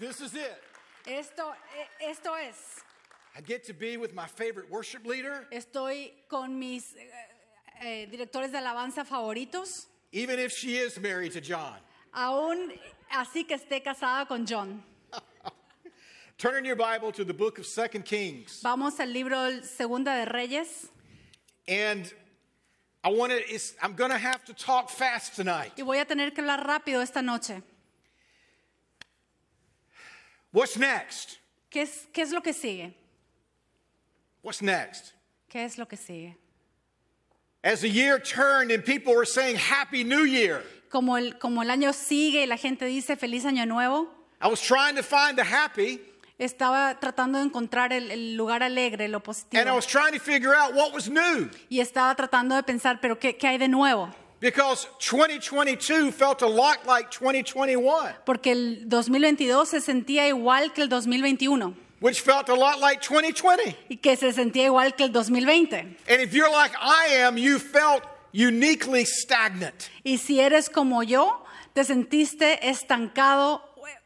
This is it. Esto, esto es. I get to be with my favorite worship leader, Estoy con mis eh, eh, directores de alabanza favoritos, even if she is married to John. aún así que esté casada con John. Turn in your Bible to the book of Second Kings. Vamos al libro Segunda de Reyes And I want to, I'm going to have to talk fast tonight. y voy a tener que hablar rápido esta noche. What's next? ¿Qué es, qué es lo que sigue? What's next? ¿Qué es lo que sigue? As the year turned and people were saying Happy New Year, Como el, como el año sigue y la gente dice feliz año nuevo, I was trying to find the happy estaba tratando de encontrar el, el lugar alegre, lo and I positivo. was trying to figure out what was new Y estaba tratando de pensar, pero ¿qué, qué hay de nuevo? Because 2022 felt a lot like 2021, Porque el 2022 se sentía igual que el 2021 which felt a lot like 2020. y que se sentía igual que el 2020. And if you're like I am, you felt uniquely stagnant. Y si eres como yo, te sentiste estancado,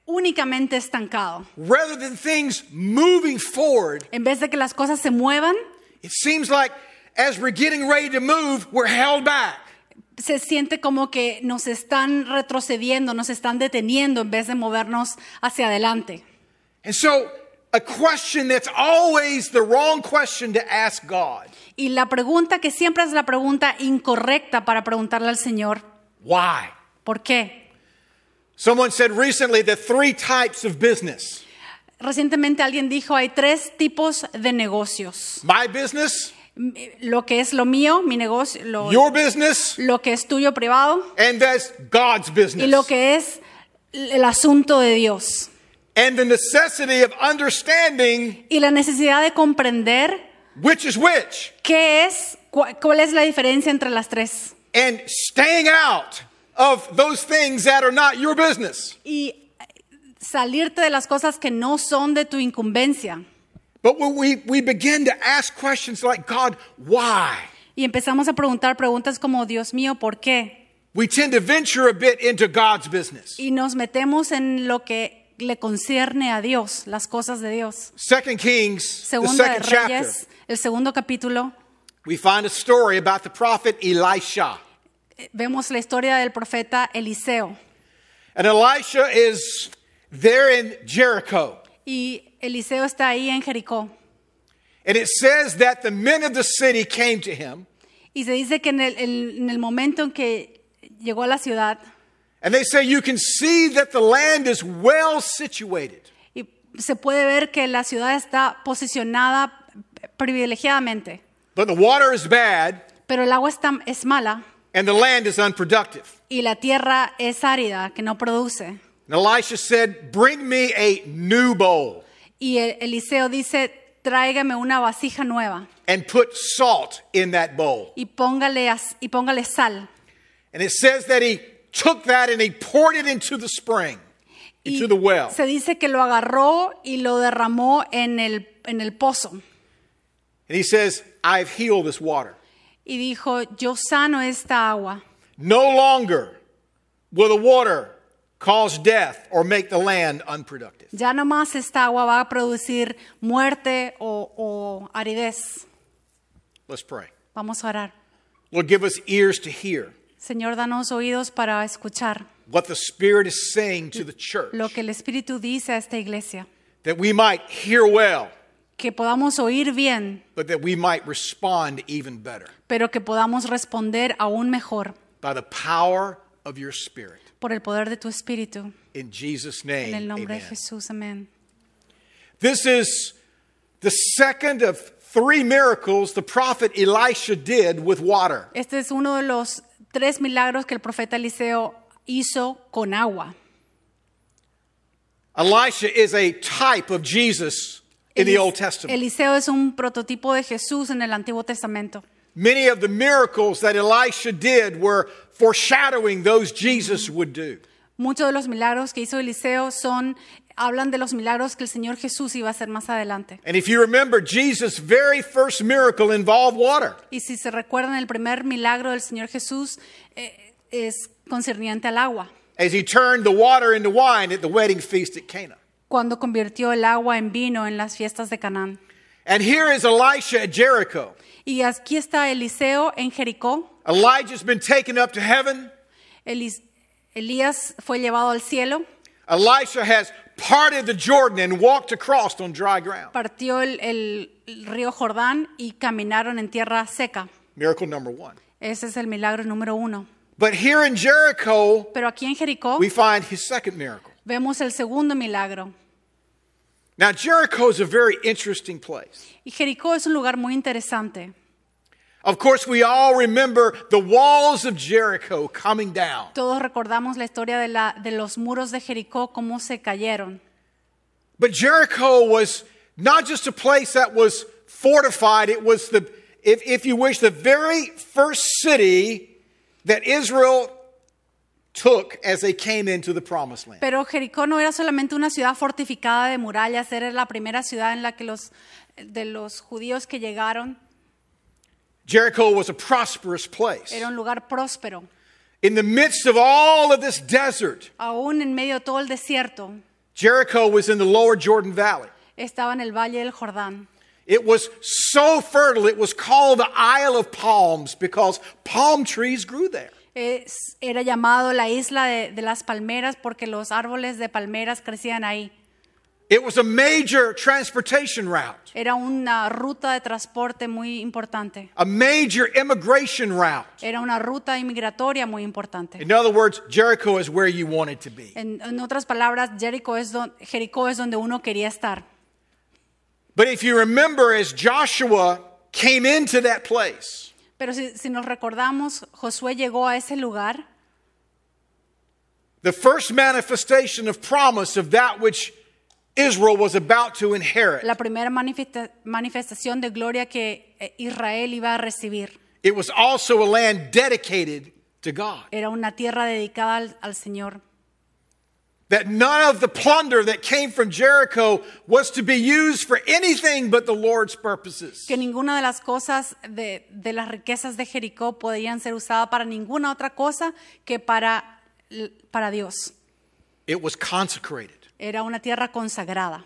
únicamente estancado. Rather than things moving forward, En vez de que las cosas se muevan, it seems like as we're getting ready to move, we're held back. Se siente como que nos están retrocediendo, nos están deteniendo en vez de movernos hacia adelante. And so, a question that's always the wrong question to ask God Y la pregunta que siempre es la pregunta incorrecta para preguntarle al Señor, why? ¿por qué? Someone said recently that three types of business Recientemente alguien dijo, hay tres tipos de negocios. my business, Lo que es lo mío, mi negocio, lo, your business, lo que es tuyo privado and that's God's y lo que es el asunto de Dios. And the necessity of understanding Y la necesidad de comprender which is which qué es, cu- cuál es la diferencia entre las tres. and staying out of those things that are not your business. Y salirte de las cosas que no son de tu incumbencia. But when we, we begin to ask questions like, God, why? Y empezamos a preguntar preguntas como, Dios mío, ¿por qué? We tend to venture a bit into God's business. Y nos metemos en lo que le concierne a Dios, las cosas de Dios. Second Kings, the Segunda de second chapter, el segundo capítulo, we find a story about the prophet Elisha. vemos la historia del profeta Eliseo. And Elisha is there in Jericho. Y Eliseo está ahí en Jericó. And it says that the men of the city came to him Y se dice que en el, el- en el momento en que llegó a la ciudad, and they say, You can see that the land is well situated. y se puede ver que la ciudad está posicionada privilegiadamente, But the water is bad pero el agua está, es mala and the land is unproductive. y la tierra es árida, que no produce. And Elisha said, Bring me a new bowl Y el- Eliseo dice, tráigame una vasija nueva and put salt in that bowl. y póngale, y póngale sal. And it says that he took that and he poured it into the spring, Y into the well. se dice que lo agarró y lo derramó en el, en el pozo. And he says, I've healed this water. Y dijo, yo sano esta agua. No longer will the water cause death or make the land unproductive. Ya no más esta agua va a producir muerte o, o aridez. Let's pray. Vamos a orar. Lord, give us ears to hear Señor, danos oídos para escuchar what the Spirit is saying to the church, lo que el Espíritu dice a esta iglesia. that we might hear well, Que podamos oír bien, but that we might respond even better pero que podamos responder aún mejor by the power of your Spirit. Por el poder de tu Espíritu. In Jesus' En name, el nombre amen. de Jesús, amén. This is the second of three miracles the prophet Elisha did with water. Este es uno de los tres milagros que el profeta Eliseo hizo con agua. Elisha is a type of Jesus in the Old Testament. Eliseo es un prototipo de Jesús en el Antiguo Testamento. Many of the miracles that Elisha did were foreshadowing those Jesus would do. Muchos de los milagros que hizo Eliseo son hablan de los milagros que el Señor Jesús iba a hacer más adelante. And if you remember, Jesus' very first miracle involved water. Y si se recuerdan, el primer milagro del Señor Jesús eh, es concerniente al agua. As he turned the water into wine at the wedding feast at Cana. cuando convirtió el agua en vino en las fiestas de Canaán. And here is Elisha at Jericho. Y aquí está Eliseo en Jericó. Elijah's been taken up to heaven. Elis- Elías fue llevado al cielo, Elisha has parted the Jordan and walked across on dry ground. partió el, el- río Jordán y caminaron en tierra seca. Miracle number one. Ese es el milagro número uno. But here in Jericho, Pero aquí en Jericó we find his second miracle. vemos el segundo milagro. Now, Jericho is a very interesting place. Y Jericó es un lugar muy interesante. Of course, we all remember the walls of Jericho coming down. Todos recordamos la historia de, la, de los muros de Jericó, cómo se cayeron. But Jericho was not just a place that was fortified, it was the, if, if you wish, the very first city that Israel took as they came into the promised land. Pero Jericó no era solamente una ciudad fortificada de murallas, era la primera ciudad en la que los, de los judíos que llegaron Jericho was a prosperous place. era un lugar próspero. In the midst of all of this desert, Aún en medio de todo el desierto, Jericho was in the lower Jordan Valley. estaba en el valle del Jordán. It was so fertile, it was called the Isle of Palms because palm trees grew there. Es- era llamado la isla de, de las palmeras porque los árboles de palmeras crecían ahí. It was a major transportation route, Era una ruta de transporte muy importante. a major immigration route. Era una ruta inmigratoria muy importante. In other words, Jericho is where you wanted to be. En, en otras palabras, Jericó es, don- Jericó es donde uno quería estar. But if you remember, as Joshua came into that place, Pero si, si nos recordamos, Josué llegó a ese lugar, the first manifestation of promise of that which Israel was about to inherit, la primera manifesta- manifestación de gloria que eh, Israel iba a recibir. it was also a land dedicated to God. Era una tierra dedicada al, al Señor. That none of the plunder that came from Jericho was to be used for anything but the Lord's purposes. Que ninguna de las cosas de, de las riquezas de Jericó podían ser usada para ninguna otra cosa que para, para Dios. It was consecrated. Era una tierra consagrada.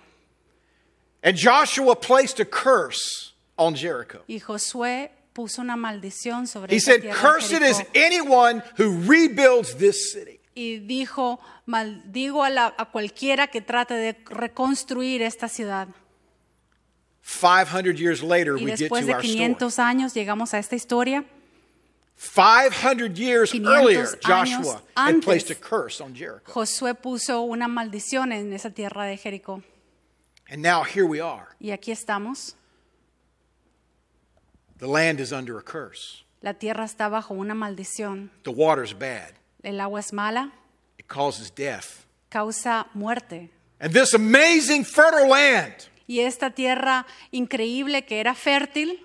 And Joshua placed a curse on Jericho. Y Josué puso una maldición sobre He esa said, Cursed is anyone who rebuilds this city. Y dijo, maldigo a, la- a cualquiera que trate de reconstruir esta ciudad. 500 years later, Y we get después to de our story. 500 años llegamos a esta historia. 500 years 500 earlier, años Joshua had antes. placed a curse on Jericho. Josué puso una maldición en esa tierra de Jericó. And now here we are. Y aquí estamos. The land is under a curse. La tierra está bajo una maldición. The water's bad. El agua es mala, It causes death. causa muerte. And this amazing fertile land Y esta tierra increíble que era fértil,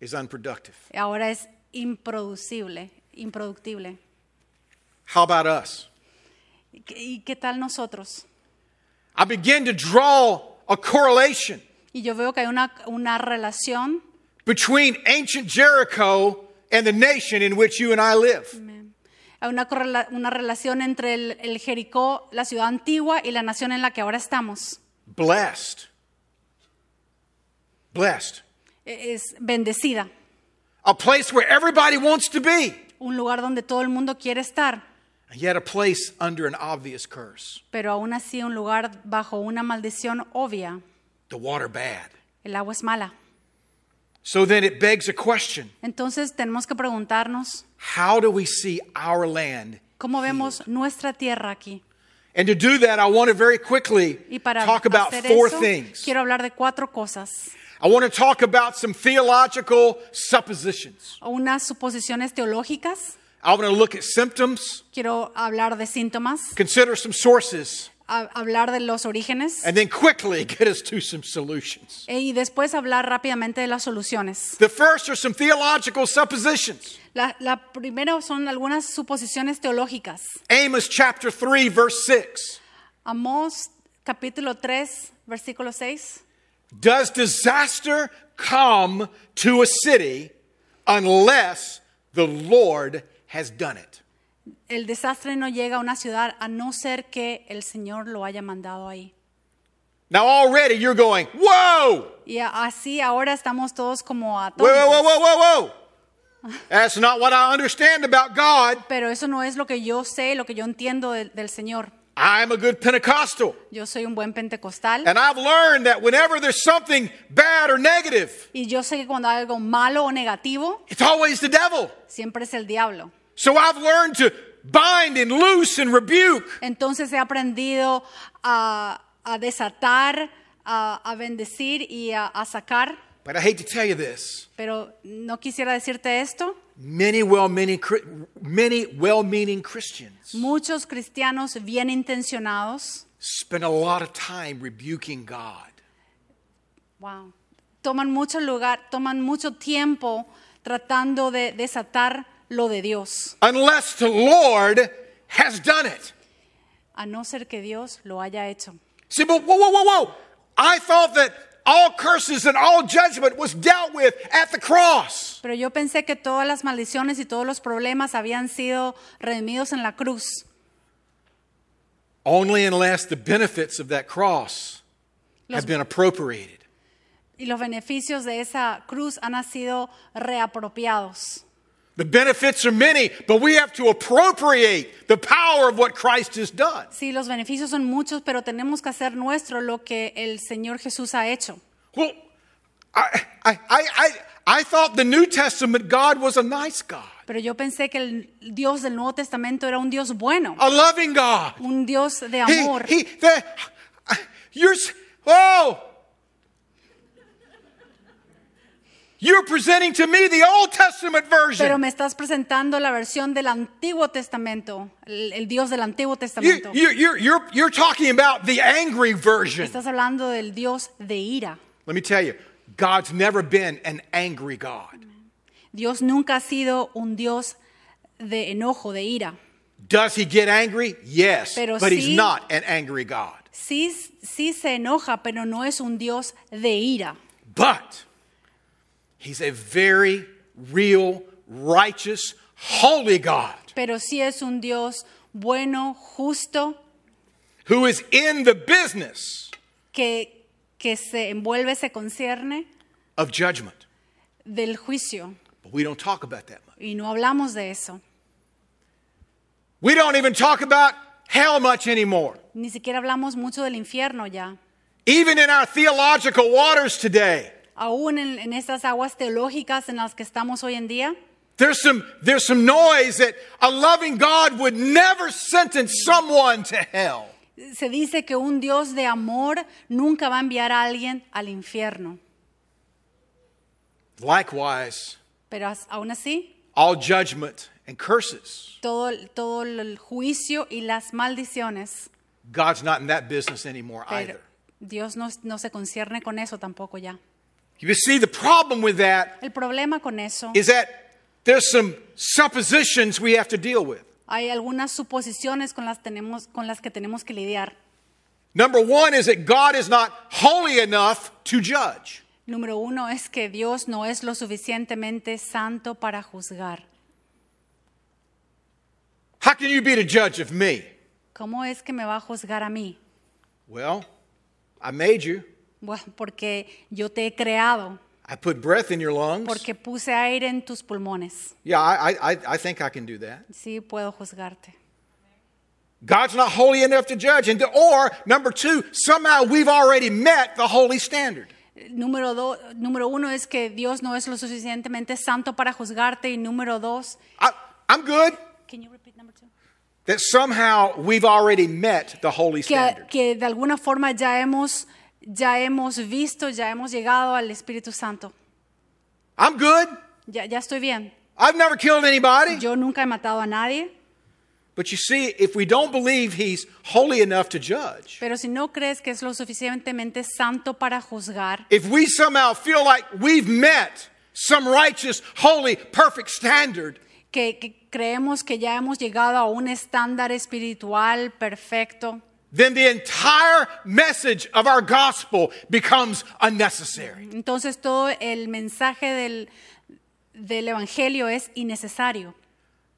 is unproductive. ahora es improducible, improductible. How about us? ¿Y qué- ¿Y qué tal nosotros? I begin to draw a correlation Y yo veo que hay una, una relación, between ancient Jericho and the nation in which you and I live. Hay una, correla- una relación entre el, el Jericó, la ciudad antigua, y la nación en la que ahora estamos. Blessed. Blessed. E- Es bendecida, A place where everybody wants to be, un lugar donde todo el mundo quiere estar, and yet a place under an obvious curse. pero aún así un lugar bajo una maldición obvia. The water bad. El agua es mala. So then it begs a question Entonces tenemos que preguntarnos, how do we see our land? ¿cómo vemos nuestra tierra aquí? And to do that, I want to very quickly talk about four eso, things. quiero hablar de cuatro cosas. I want to talk about some theological suppositions. Unas suposiciones teológicas, I want to look at symptoms, quiero hablar de síntomas, consider some sources, a- hablar de los orígenes and then quickly get us to some solutions. y después hablar rápidamente de las soluciones. The first are some theological suppositions. La, la primera son algunas suposiciones teológicas. Amos chapter 3, verse 6. Amós capítulo 3, versículo 6. Does disaster come to a city unless the Lord has done it? El desastre no llega a una ciudad a no ser que el Señor lo haya mandado ahí. Now, already you're going, whoa, Y a- así ahora estamos todos como whoa, whoa, whoa, whoa, whoa, whoa. That's not what I understand about God. Pero eso no es lo que yo sé, lo que yo entiendo del, del Señor. I'm a good Pentecostal. Yo soy un buen pentecostal And I've learned that whenever there's something bad or negative, y yo sé que cuando hay algo malo o negativo, it's always the devil. siempre es el diablo. So I've learned to bind and loose and rebuke. Entonces he aprendido a, a desatar, a, a bendecir y a, a sacar. But I hate to tell you this. Pero no quisiera decirte esto. Many well-meaning, many well-meaning Christians Muchos cristianos bien intencionados spend a lot of time rebuking God. wow, toman mucho lugar, toman mucho tiempo tratando de desatar lo de Dios, Unless the Lord has done it. a no ser que Dios lo haya hecho. See, but whoa, whoa, whoa, whoa. I thought that all curses and all judgment was dealt with at the cross. Pero yo pensé que todas las maldiciones y todos los problemas habían sido redimidos en la cruz. Only unless the benefits of that cross Los- have been appropriated. Y los beneficios de esa cruz han sido reapropiados. The benefits are many, but we have to appropriate the power of what Christ has done. Sí, los beneficios son muchos, pero tenemos que hacer nuestro lo que el Señor Jesús ha hecho. Well, I, I, I, I, thought the New Testament God was a nice God, Pero yo pensé que el Dios del Nuevo Testamento era un Dios bueno, a loving God. un Dios de He, amor. he, the, you're, oh, you're presenting to me the Old Testament version. Pero me estás presentando la versión del Antiguo Testamento, el, el Dios del Antiguo You, Testamento. you, you're, you're, you're talking about the angry version. Estás hablando del Dios de ira. Let me tell you, God's never been an angry God. Dios nunca ha sido un Dios de enojo, de ira. Does he get angry? Yes, Pero but he's not an angry God. Sí, sí se enoja, pero no es un Dios de ira. But he's a very real, righteous, holy God Pero sí es un Dios bueno, justo, who is in the business que, que se envuelve, se concierne of judgment. del juicio. But we don't talk about that much. Y no hablamos de eso. We don't even talk about hell much anymore. Ni siquiera hablamos mucho del infierno ya. Even in our theological waters today, Aún en, en estas aguas teológicas en las que estamos hoy en día, there's some, there's some noise that a loving God would never sentence someone to hell. se dice que un Dios de amor nunca va a enviar a alguien al infierno. Likewise, Pero as- aún así, all judgment and curses. todo, todo el juicio y las maldiciones, God's not in that business anymore pero either. Dios no, no se concierne con eso tampoco ya. You see, the problem with that El problema con eso, is that there's some suppositions we have to deal with. hay algunas suposiciones con las, tenemos, con las que tenemos que lidiar. Number one is that God is not holy enough to judge. Número uno es que Dios no es lo suficientemente santo para juzgar. How can you be the judge of me? ¿Cómo es que me va a juzgar a mí? Well, I made you. Bueno, porque yo te he creado, I put breath in your lungs. porque puse aire en tus pulmones. Yeah, I, I, I think I can do that. Sí, puedo juzgarte. God's not holy enough to judge. And or number two, somehow we've already met the holy standard. Número, do- número uno es que Dios no es lo suficientemente santo para juzgarte. Y número dos, I, I'm good. Can you repeat number two? That somehow we've already met the holy que, standard. que de alguna forma ya hemos, ya hemos visto, ya hemos llegado al Espíritu Santo. I'm good. Ya, ya estoy bien. I've never killed anybody. Yo nunca he matado a nadie, But you see, if we don't believe he's holy enough to judge, pero si no crees que es lo suficientemente santo para juzgar, if we somehow feel like we've met some righteous, holy, perfect standard, que, que creemos que ya hemos llegado a un estándar espiritual perfecto, then the entire message of our gospel becomes unnecessary. entonces todo el mensaje del, del Evangelio es innecesario.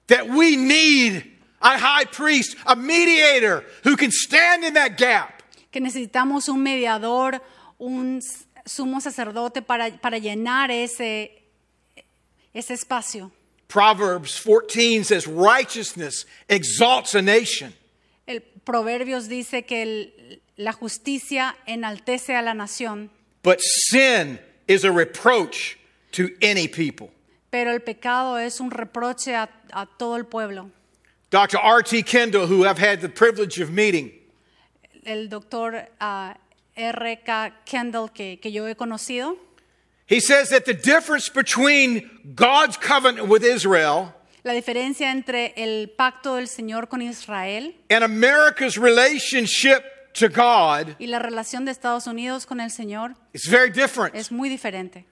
That we need a high priest, a mediator who can stand in that gap. que necesitamos un mediador, un sumo sacerdote para, para llenar ese, ese espacio. Proverbs 14 says, Righteousness exalts a nation, El Proverbios dice que el- la justicia enaltece a la nación, but sin is a reproach to any people. pero el pecado es un reproche a, a todo el pueblo. Dr. R.T. Kendall, who I've had the privilege of meeting, El doctor ah, R.K. Kendall, que, que yo he conocido, he says that the difference between God's covenant with Israel la diferencia entre el pacto del Señor con Israel and America's relationship to God y la relación de Estados Unidos con el Señor is very different. es muy diferente.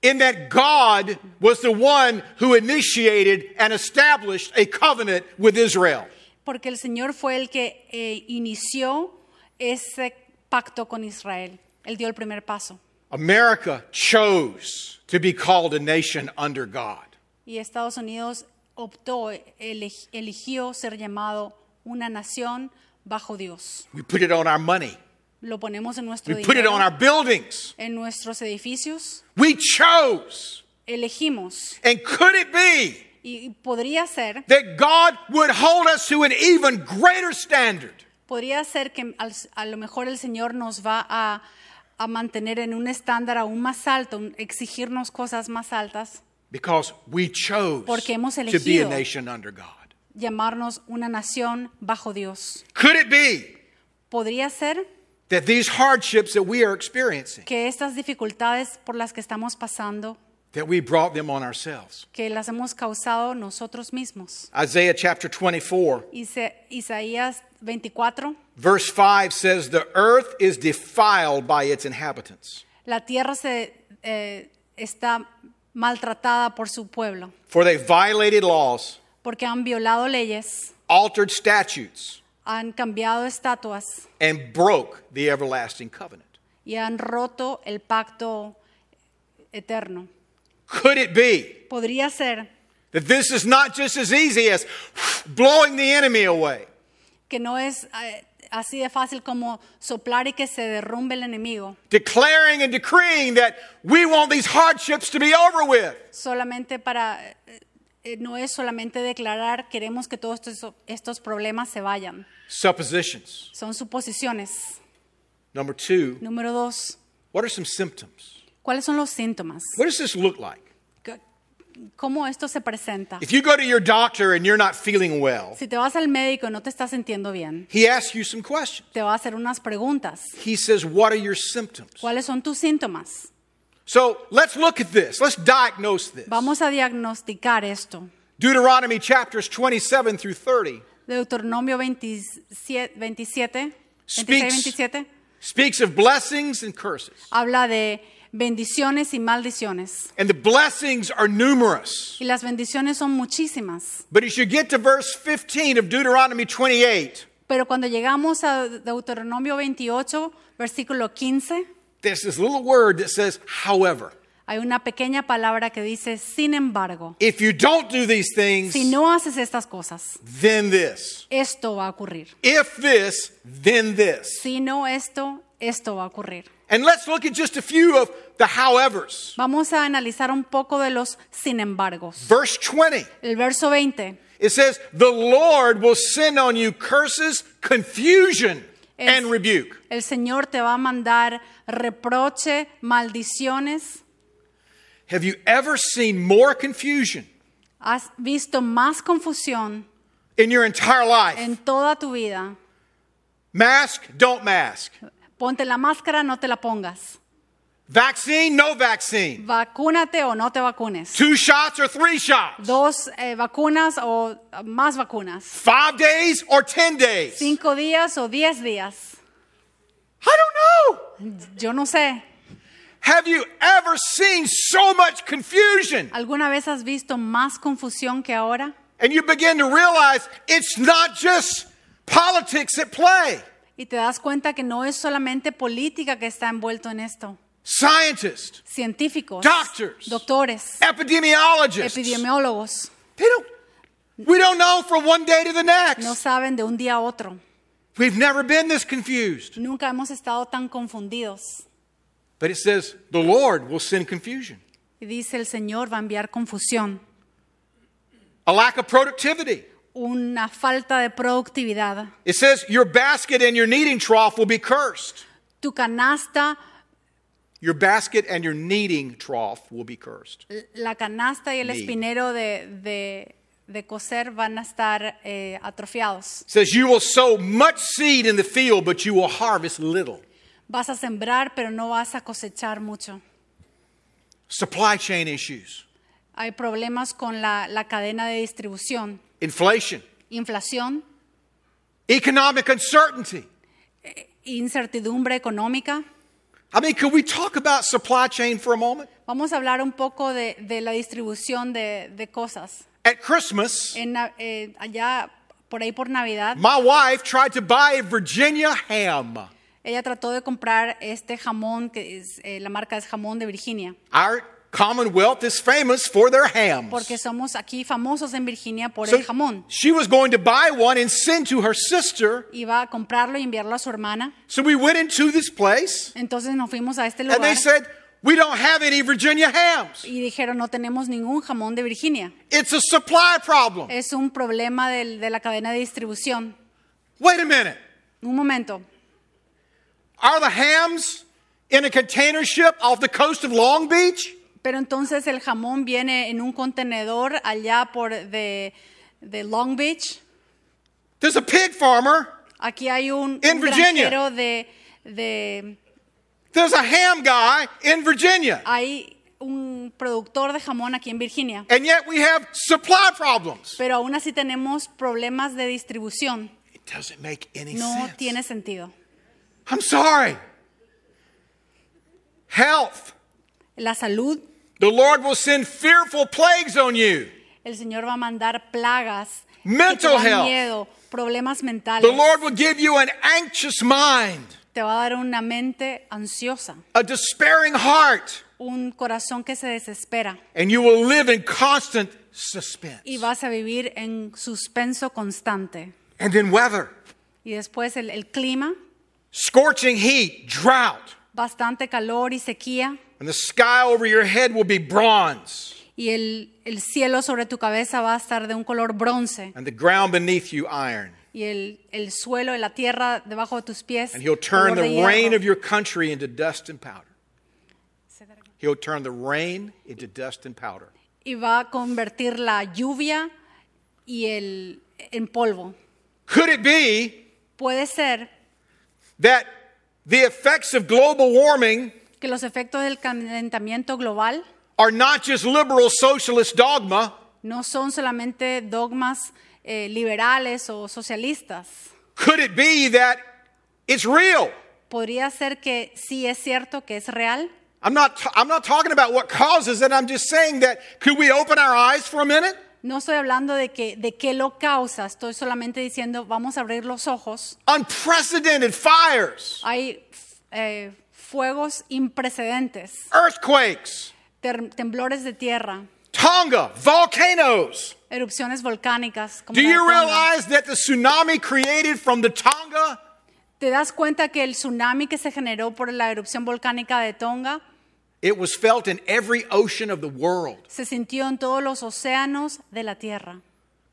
in that God was the one who initiated and established a covenant with Israel. Porque el Señor fue el que eh, inició ese pacto con Israel. Él dio el primer paso. America chose to be called a nation under God. Y Estados Unidos optó, eligió ser llamado una nación bajo Dios. We put it on our money. Lo ponemos en nuestro We put it dinero, on our buildings. en nuestros edificios. We chose. Elegimos. And could it be Y podría ser, that God would hold us to an even greater standard? podría ser que al- a lo mejor el Señor nos va a, a mantener en un estándar aún más alto, un- exigirnos cosas más altas. Because we chose Porque hemos to be a elegido. nation under God. llamarnos una nación bajo Dios. Could it be Podría ser that these hardships that we are experiencing, que estas dificultades por las que estamos pasando, that we brought them on ourselves? que las hemos causado nosotros mismos. Isaiah chapter 24, Isa- Isaías 24, verse 5 says, The earth is defiled by its inhabitants, la tierra se, eh, está maltratada por su pueblo, for they violated laws, porque han violado leyes, altered statutes, han cambiado estatuas and broke the everlasting covenant. y han roto el pacto eterno. Could it be Podría ser that this is not just as easy as blowing the enemy away? que no es eh, así de fácil como soplar y que se derrumbe el enemigo, Declaring and decreeing that we want these hardships to be over with. solamente para, eh, eh, no es solamente declarar, queremos que todos estos, estos problemas se vayan. Suppositions. Son suposiciones. Number two, Número dos, what are some symptoms? ¿cuáles son los síntomas? What does this look like? ¿Qué- ¿Cómo esto se presenta? If you go to your doctor and you're not feeling well, Si te vas al médico y no te estás sintiendo bien, he asks you some questions. te va a hacer unas preguntas. He says, What are your symptoms? ¿Cuáles son tus síntomas? So let's look at this. Let's diagnose this. Vamos a diagnosticar esto. Deuteronomy chapters 27 through 30 Deuteronomio 27, 27, Speaks. 27 speaks of blessings and curses. habla de bendiciones y maldiciones. And the blessings are numerous. Y las bendiciones son muchísimas. But as you get to verse 15 of Deuteronomy 28, Pero cuando llegamos a Deuteronomio 28, versículo 15, there's this little word that says, however. hay una pequeña palabra que dice, sin embargo, If you don't do these things, si no haces estas cosas, then this. esto va a ocurrir. If this, then this. Si no esto, esto va a ocurrir. And let's look at just a few of the howevers. Vamos a analizar un poco de los sin embargos. Verse 20, El verso 20 it says, The Lord will send on you curses, confusion, Es- and rebuke. El Señor te va a mandar reproche, maldiciones. Have you ever seen more confusion Has visto más confusión in your entire life? en toda tu vida. Mask, don't mask. Ponte la máscara, no te la pongas. Vaccine, no vaccine. Vacúnate o no te vacunes. Two shots or three shots. Dos eh, vacunas o eh, más vacunas. Five days or 10 days. Cinco días o diez días. I don't know. Yo no sé. Have you ever seen so much confusion? ¿Alguna vez has visto más confusión que ahora? And you begin to realize it's not just politics at play. Y te das cuenta que no es solamente política que está envuelto en esto. Scientists, Científicos, Doctors. doctores, epidemiologists, epidemiólogos. they don't, We don't know from one day to the no next. saben de un día a otro. We've never been this confused. Nunca hemos estado tan confundidos. But it says the Lord will send confusion, Y dice el Señor va a enviar confusión, a lack of productivity. Una falta de productividad. It says your basket and your kneading trough will be cursed. Tu canasta, Your basket and your kneading trough will be cursed. la canasta y el Need. espinero de, de, de coser van a estar eh, atrofiados. It says you will sow much seed in the field, but you will harvest little. Vas a sembrar, pero no vas a cosechar mucho. Supply chain issues, Hay problemas con la, la cadena de distribución, inflation, inflación, economic uncertainty. incertidumbre económica. I mean, could we talk about supply chain for a moment? Vamos a hablar un poco de, de la distribución de, de cosas. At Christmas, En, eh, allá, por ahí por Navidad, my wife tried to buy a Virginia ham. ella trató de comprar este jamón, que es, eh, la marca es jamón de Virginia, Our Commonwealth is famous for their hams. porque somos aquí famosos en Virginia por So el jamón. she was going to buy one and send to her sister. Iba a comprarlo y enviarlo a su hermana. So we went into this place Entonces nos fuimos a este lugar. and they said, We don't have any Virginia hams. y dijeron, no tenemos ningún jamón de Virginia. It's a supply problem. Es un problema del- de la cadena de distribución. Wait a minute. Un momento. Are the hams in a container ship off the coast of Long Beach? Pero entonces el jamón viene en un contenedor allá por de, de Long Beach. There's a pig farmer. Aquí hay un, In un Virginia. granjero de, de... There's a ham guy in Virginia. Hay un productor de jamón aquí en Virginia. And yet we have supply problems. Pero aún así tenemos problemas de distribución. It doesn't make any No sense. tiene sentido. I'm sorry. Health. La salud, The Lord will send fearful plagues on you. el Señor va a mandar plagas, Mental health. miedo, problemas mentales. The Lord will give you an anxious mind, Te va a dar una mente ansiosa, a despairing heart, un corazón que se desespera. and you will live in constant suspense. y vas a vivir en suspenso constante. And then weather, Y después el, el clima, scorching heat, drought, bastante calor y sequía, and the sky over your head will be bronze, y el, el cielo sobre tu cabeza va a estar de un color bronce, and the ground beneath you iron. y el, el suelo, la tierra debajo de tus pies, And he'll turn the hierro. rain of your country into dust and powder. He'll turn the rain into dust and powder. y va a convertir la lluvia y el, en polvo. Could it be Puede ser that the effects of global warming que los efectos del calentamiento global are not just liberal socialist dogma, no son solamente dogmas eh, liberales o socialistas. could it be that it's real? Podría ser que sí es cierto que es real. I'm not, I'm not talking about what causes it. I'm just saying that could we open our eyes for a minute? No estoy hablando de, que, de qué lo causa, estoy solamente diciendo vamos a abrir los ojos. Unprecedented fires, Hay eh, fuegos imprecedentes, earthquakes, ter- temblores de tierra, Tonga, volcanoes. erupciones volcánicas. como Do you realize that the tsunami created from the Tonga ¿Te das cuenta que el tsunami que se generó por la erupción volcánica de Tonga It was felt in every ocean of the world. se sintió en todos los océanos de la tierra?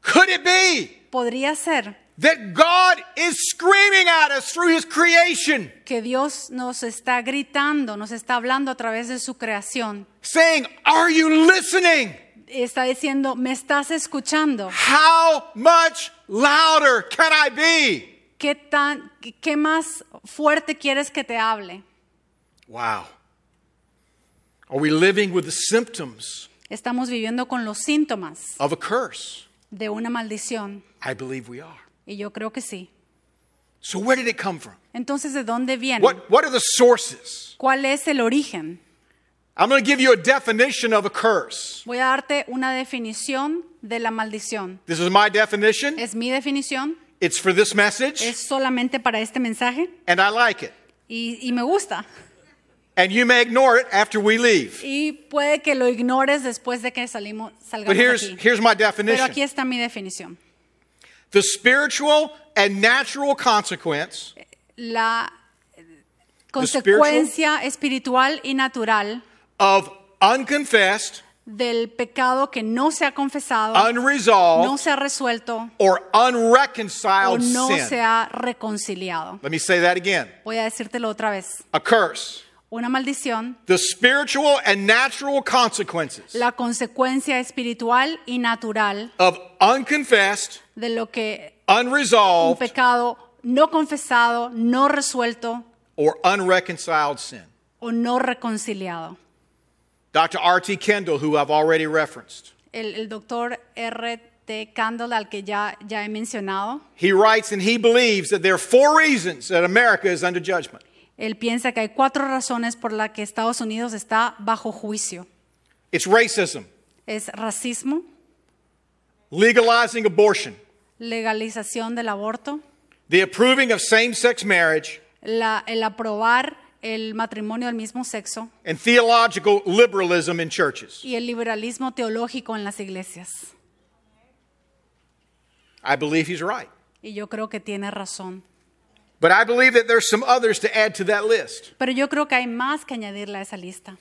Could it be Podría ser that God is screaming at us through His creation, que Dios nos está gritando, nos está hablando a través de su creación. saying, Are you listening? Está diciendo, ¿me estás escuchando? How much louder can I be? ¿Qué, tan, qué- más fuerte quieres que te hable? Wow. Are we living with the symptoms Estamos viviendo con los síntomas of a curse? de una maldición. I believe we are. Y yo creo que sí. So, where did it come from? Entonces, ¿de dónde viene? What, what are the sources? ¿Cuál es el origen? I'm going to give you a definition of a curse. Voy a darte una definición de la maldición. This is my definition. Es mi definición, It's for this message, es solamente para este mensaje and I like it. y, y me gusta. And you may ignore it after we leave. Y puede que lo ignores después de que salimos, But salgamos de here's, aquí. here's my Pero definition aquí está mi definición. the spiritual and natural consequence La consecuencia espiritual y natural of unconfessed, del pecado que no se ha confesado, unresolved, no se ha resuelto or o unreconciled no sin. se ha reconciliado. Let me say that again. Voy a decírtelo otra vez. A curse. Una maldición, The spiritual and natural consequences la consecuencia espiritual y natural of unconfessed, de lo que un unresolved, pecado no confesado, no resuelto or unreconciled sin. o no reconciliado. Dr. R.T. Kendall, who I've already referenced, El, el doctor R.T. Candle, al que ya, ya he mencionado, he writes and he believes that there are four reasons that America is under judgment. Él piensa que hay cuatro razones por las que Estados Unidos está bajo juicio. It's racism, Es racismo, legalizing abortion, legalización del aborto, the approving of same sex marriage, la- el aprobar el matrimonio del mismo sexo and theological liberalism in churches. y el liberalismo teológico en las iglesias. I believe he's right. Y yo creo que tiene razón. But I believe that there's some others to add to that list. Pero yo creo que hay más que añadirle a esa lista.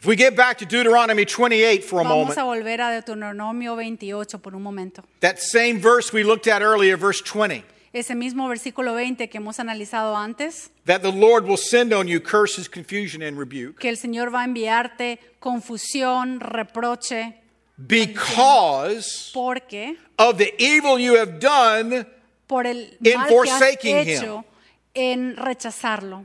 If we get back to Deuteronomy 28 for a Vamos moment, a volver a Deuteronomio 28 por un momento. that same verse we looked at earlier, verse 20, Ese mismo versículo 20 que hemos analizado antes, that the Lord will send on you curses, confusion, and rebuke, que el Señor va a enviarte confusión, reproche, because porque of the evil you have done, por el In mal que has forsaking him. en rechazarlo.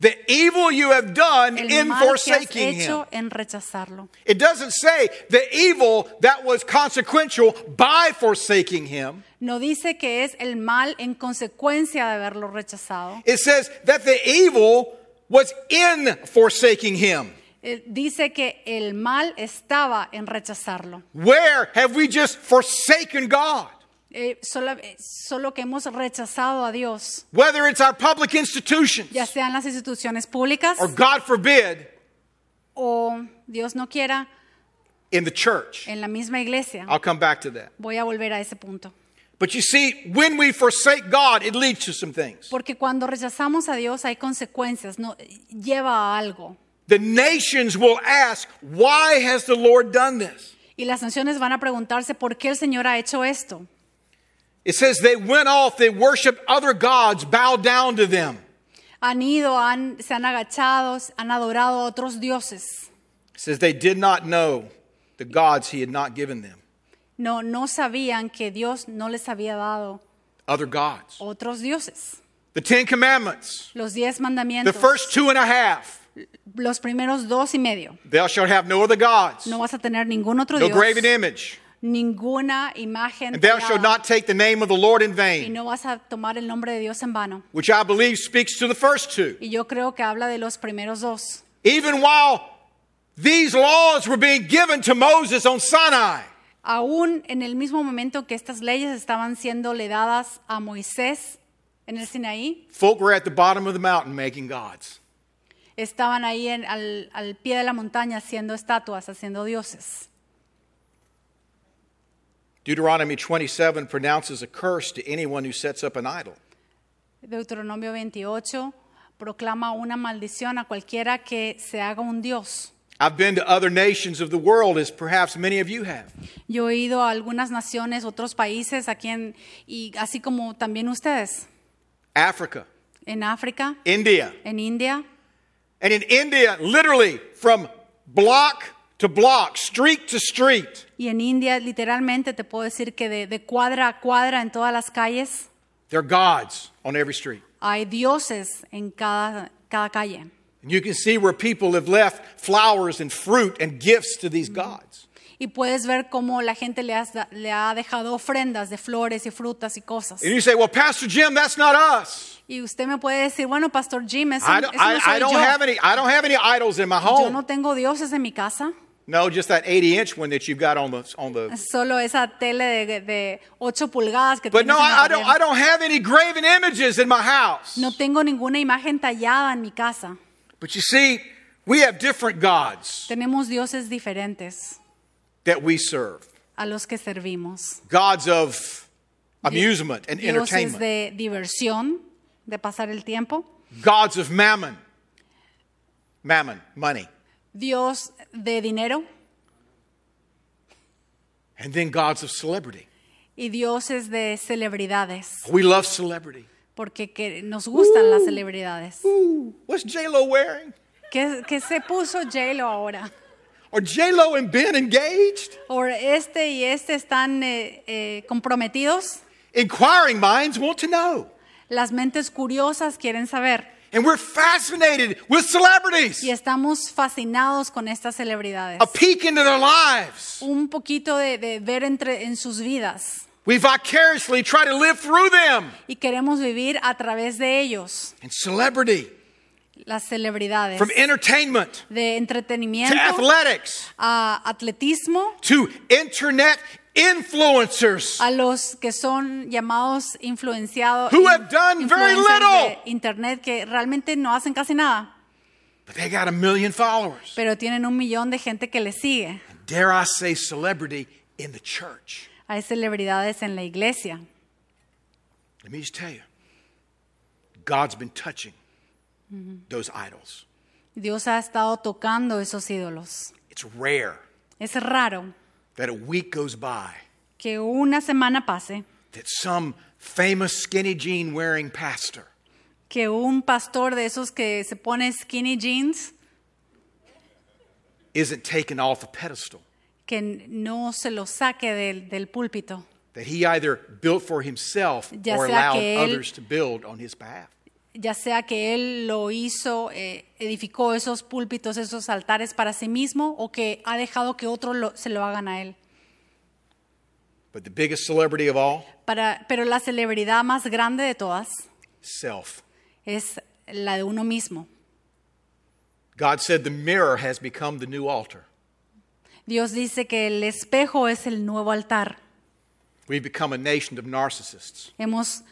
the evil you have done El in mal que has forsaking hecho him. en rechazarlo. It doesn't say the evil that was consequential by forsaking him. No dice que es el mal en consecuencia de haberlo rechazado. It says that the evil was in forsaking him. Eh, Dice que el mal estaba en rechazarlo. Where have we just forsaken God? Eh, solo, eh, solo que hemos rechazado a Dios, Whether it's our public institutions ya sean las instituciones públicas or, God forbid, o, Dios no quiera, in the church. en la misma iglesia. I'll come back to that. Voy a volver a ese punto. But you see, when we forsake God, it leads to some things. Porque cuando rechazamos a Dios hay consecuencias, no, lleva a algo. The nations will ask, Why has the Lord done this? Y las naciones van a preguntarse por qué el Señor ha hecho esto. It says they went off, they worshiped other gods, bowed down to them. Han ido, han, se han agachado, han adorado a otros dioses. It says they did not know the gods he had not given them, No, no sabían que Dios no les había dado other gods. otros dioses. The Ten Commandments, Los diez the first two and a half. los primeros dos y medio. Thou shalt have no other gods, No vas a tener ningún otro no Dios, graven image, ninguna imagen and thou shalt not take the name of the Lord in y vain, no vas a tomar el nombre de Dios en vano. which I believe speaks to the first two. Y yo creo que habla de los primeros dos. Even while these laws were being given to Moses on Sinai, Aún en el mismo momento que estas leyes estaban siendo le dadas a Moisés en el Sinaí, folk were at the bottom of the mountain making gods. estaban ahí en- al, al pie de la montaña haciendo estatuas, haciendo dioses. Deuteronomy 27 pronounces a curse to anyone who sets up an idol. Deuteronomio 28 proclama una maldición a cualquiera que se haga un dios. I've been to other nations of the world, as perhaps many of you have. Yo he ido a algunas naciones, otros países, aquí en, y así como también ustedes, Africa, en África, India. en India, And in India, literally from block to block, street to street, y en India literalmente te puedo decir que de, de cuadra a cuadra en todas las calles there are gods on every street. hay dioses en cada, cada calle. And you can see where people have left flowers and fruit and gifts to these gods. Y puedes ver cómo la gente le, has le ha dejado ofrendas de flores y frutas y cosas. And you say, well, Pastor Jim, that's not us. Y usted me puede decir, bueno, Pastor Jim, eso, I don't, no I, I soy don't yo. have any, I don't have any idols in my Yo home. no tengo dioses en mi casa. No, just that 80 inch one that you've got on the, on the. Solo esa tele de, de 8 pulgadas que But no, I, I don't. I don't have any graven images in my house. No tengo ninguna imagen tallada en mi casa. But you see, we have different gods Tenemos dioses diferentes that we serve a los que servimos. gods of amusement and Dioses entertainment, de diversión, de pasar el tiempo. gods of mammon, mammon, money, Dios de dinero and then gods of celebrity. y dioses de celebridades, We love celebrity. porque que nos gustan las celebridades. Ooh, what's J Lo wearing? ¿Qué, qué se puso J-Lo ahora? Are J Lo and Ben engaged? ¿O este y este están eh, eh, comprometidos? Inquiring minds want to know. Las mentes curiosas quieren saber. And we're fascinated with celebrities. Y estamos fascinados con estas celebridades. A peek into their lives. Un poquito de, de ver entre, en sus vidas. We vicariously try to live through them. Y queremos vivir a través de ellos. And celebrity, Las celebridades. from entertainment De to entretenimiento athletics a atletismo, to internet influencers. a los que son llamados influenciados. Who have done very little. de Internet que realmente no hacen casi nada, But they got a million followers. pero tienen un millón de gente que les sigue. Dare I say, celebrity in the church. Hay celebridades en la iglesia. Let me just tell you God's been touching those idols. Dios ha estado tocando esos ídolos. It's rare Es raro that a week goes by que una semana pase that some famous skinny jean wearing pastor que un pastor de esos que se pone skinny jeans, isn't taken off a pedestal que no se lo saque del, del púlpito, that he either built for himself Ya or allowed others to build on his behalf. Ya sea que él lo hizo, eh, edificó esos púlpitos, esos altares para sí mismo o que ha dejado que otros lo- se lo hagan a él. But the biggest celebrity of all, Para, pero la celebridad más grande de todas self. es la de uno mismo. God said the mirror has become the new altar. Dios dice que el espejo es el nuevo altar. We've become a nation of narcissists. Hemos,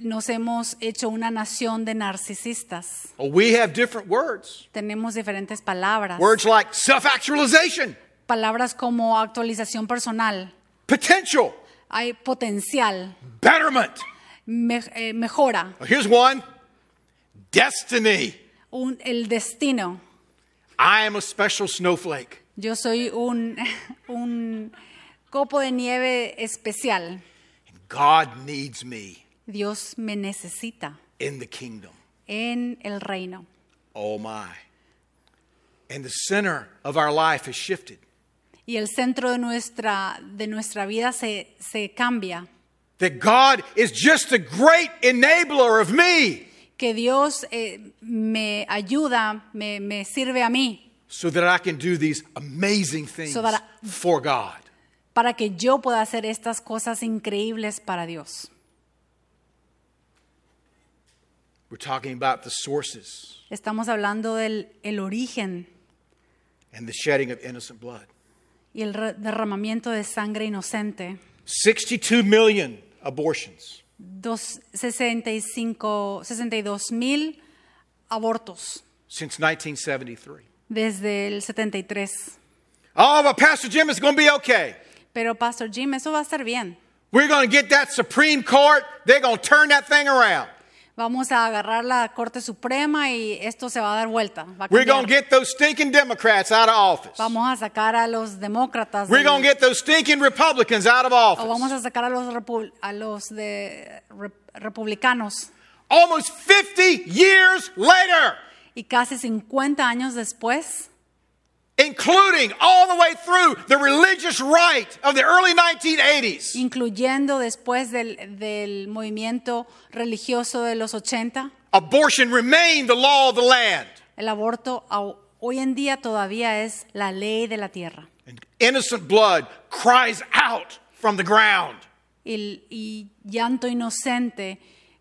nos hemos hecho una nación de narcisistas. We have different words. Tenemos diferentes palabras. Words like self actualization, Palabras como actualización personal. potential, Hay potencial, betterment. me- eh, mejora, here's one destiny. un- el destino. I am a special snowflake. Yo soy un, un copo de nieve especial. God needs me Dios me necesita in the kingdom. en el reino. Oh my. And the center of our life has shifted. Y el centro de nuestra, de nuestra vida se, se cambia. That God is just a great enabler of me Que Dios eh, me ayuda, me, me sirve a mí so that I can do these amazing things So that for God. para que yo pueda hacer estas cosas increíbles para Dios. We're talking about the sources Estamos hablando del el origen and the shedding of innocent blood. y el derramamiento de sangre inocente. 62 million abortions. Dos, 65, 62 mil abortos since 1973. desde el 73. Oh, but Pastor Jim, it's going to be okay. Pero Pastor Jim, eso va a estar bien. We're going to get that Supreme Court. They're going to turn that thing around. Vamos a agarrar la Corte Suprema y esto se va a dar vuelta. va a We're cambiar. going to get those stinking Democrats out of office. Vamos a sacar a los demócratas. We're going to get those stinking Republicans out of o vamos office. a sacar a los, repu- a los de re- republicanos. Almost 50 years later, Y casi 50 años después, including all the way through the religious right of the early 1980s. incluyendo después del, del movimiento religioso de los 80, Abortion remained the law of the land. el aborto hoy en día todavía es la ley de la tierra. And innocent blood cries out from the ground. Y, y llanto inocente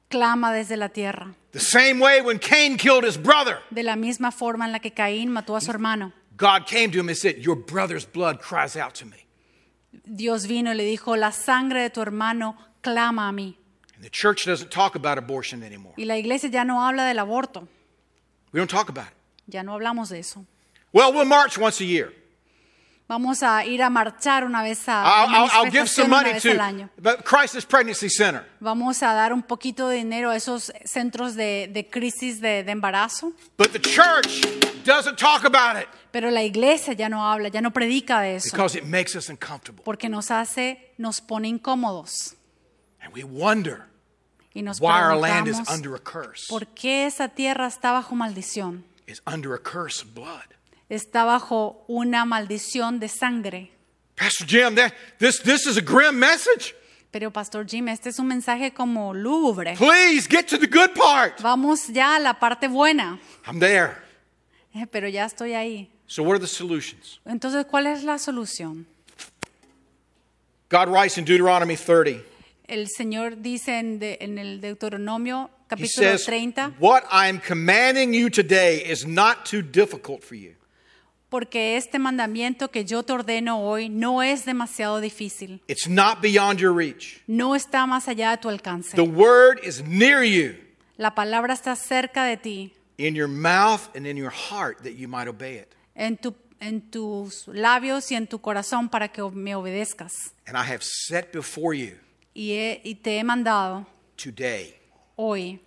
clama desde la tierra. The same way when Cain killed his brother, De la misma forma en la que Caín mató a su hermano. God came to him and said, Your brother's blood cries out to me. Dios vino y le dijo, la sangre de tu hermano clama a mí. And the church doesn't talk about abortion anymore. Y la iglesia ya no habla del aborto. We don't talk about it. Ya no hablamos de eso. Well, we'll march once a year. Vamos a ir a marchar una vez a I'll, I'll, I'll give some money to the Crisis Pregnancy Center. Vamos a dar un poquito de dinero a esos centros de, de crisis de, de embarazo. But the church doesn't talk about it Pero la iglesia ya no habla, ya no predica de eso. because it makes us uncomfortable. Porque nos hace, nos pone incómodos. And we wonder Y nos why our land is under a curse. ¿por qué esa tierra está bajo maldición? It's under a curse of blood. Está bajo una maldición de sangre. Pastor Jim, that, this, this is a grim message. Pero Pastor Jim, este es un mensaje como lúgubre. Please get to the good part. Vamos ya a la parte buena. I'm there. Eh, Pero ya estoy ahí. So, what are the solutions? Entonces, ¿cuál es la solución? God writes in Deuteronomy 30. El Señor dice en, de- en el Deuteronomio He capítulo says, 30, What I am commanding you today is not too difficult for you. Porque este mandamiento que yo te ordeno hoy no es demasiado difícil, It's not beyond your reach. no está más allá de tu alcance. The word is near you, La palabra está cerca de ti, in your mouth and in your heart, that you might obey it. en, tu- en tus labios y en tu corazón para que me obedezcas. And I have set before you Y, he- y te he mandado today hoy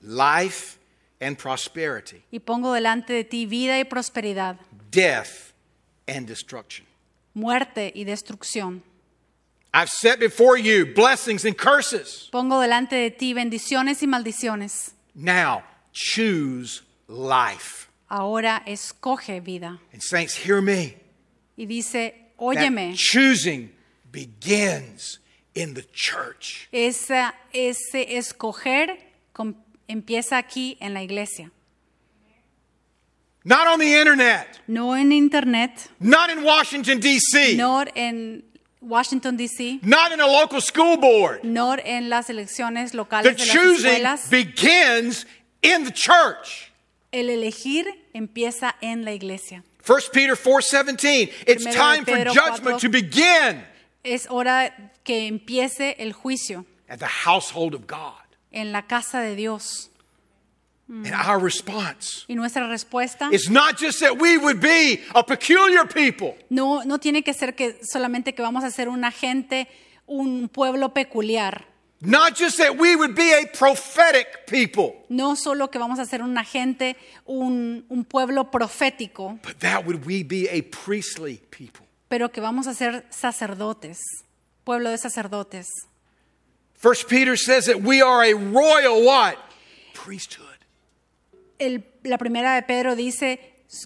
life and prosperity, y pongo delante de ti vida y prosperidad, death and destruction. muerte y destrucción. I've set before you blessings and curses. Pongo delante de ti bendiciones y maldiciones. Now choose life. Ahora escoge vida. And saints, hear me. Y dice, óyeme. That choosing begins in the church. esa- ese escoger com- empieza aquí en la iglesia. Not on the internet, No en internet, not in Washington, D.C., no en Washington, D.C., not in a local school board. no en las elecciones The locales de las choosing escuelas. begins in the church. El elegir empieza en la iglesia. 1 Peter 4:17. It's Primero time for judgment 4. to begin Es hora que empiece el juicio at the household of God. en la casa de Dios. Mm. And our response Y nuestra respuesta is not just that we would be a peculiar people, no, no tiene que ser que solamente que vamos a ser una gente, un pueblo peculiar. not just that we would be a prophetic people, No solo que vamos a ser una gente, un, un pueblo profético, but that would we be a priestly people. pero que vamos a ser sacerdotes, pueblo de sacerdotes. First Peter says that we are a royal what? Priesthood. El- la primera de Pedro dice